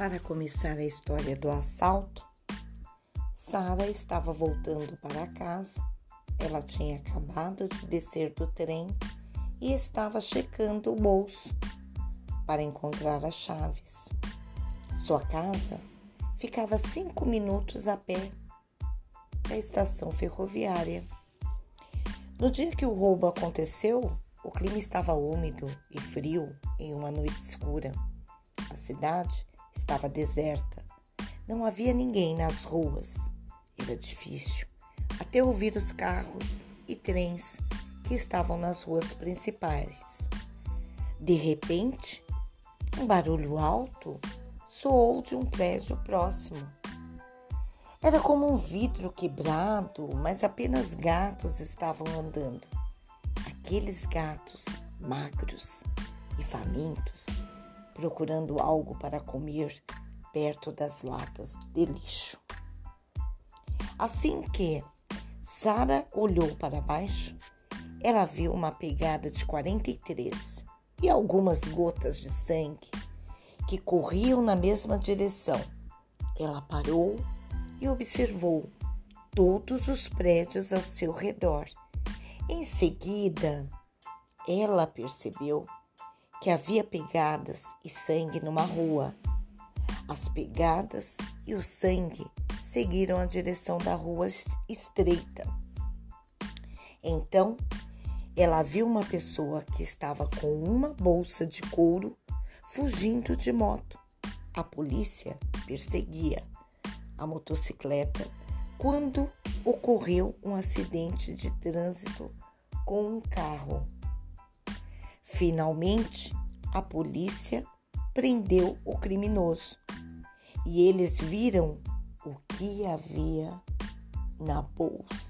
Para começar a história do assalto, Sara estava voltando para casa. Ela tinha acabado de descer do trem e estava checando o bolso para encontrar as chaves. Sua casa ficava cinco minutos a pé da estação ferroviária. No dia que o roubo aconteceu, o clima estava úmido e frio em uma noite escura. A cidade estava deserta. Não havia ninguém nas ruas. Era difícil até ouvir os carros e trens que estavam nas ruas principais. De repente, um barulho alto soou de um prédio próximo. Era como um vidro quebrado, mas apenas gatos estavam andando. Aqueles gatos magros e famintos, procurando algo para comer perto das latas de lixo. Assim que Sara olhou para baixo, ela viu uma pegada de 43 e algumas gotas de sangue que corriam na mesma direção. Ela parou e observou todos os prédios ao seu redor. Em seguida, ela percebeu que havia pegadas e sangue numa rua. As pegadas e o sangue seguiram a direção da rua estreita. Então, ela viu uma pessoa que estava com uma bolsa de couro fugindo de moto. A polícia perseguia a motocicleta quando ocorreu um acidente de trânsito com um carro. Finalmente, a polícia prendeu o criminoso e eles viram o que havia na bolsa.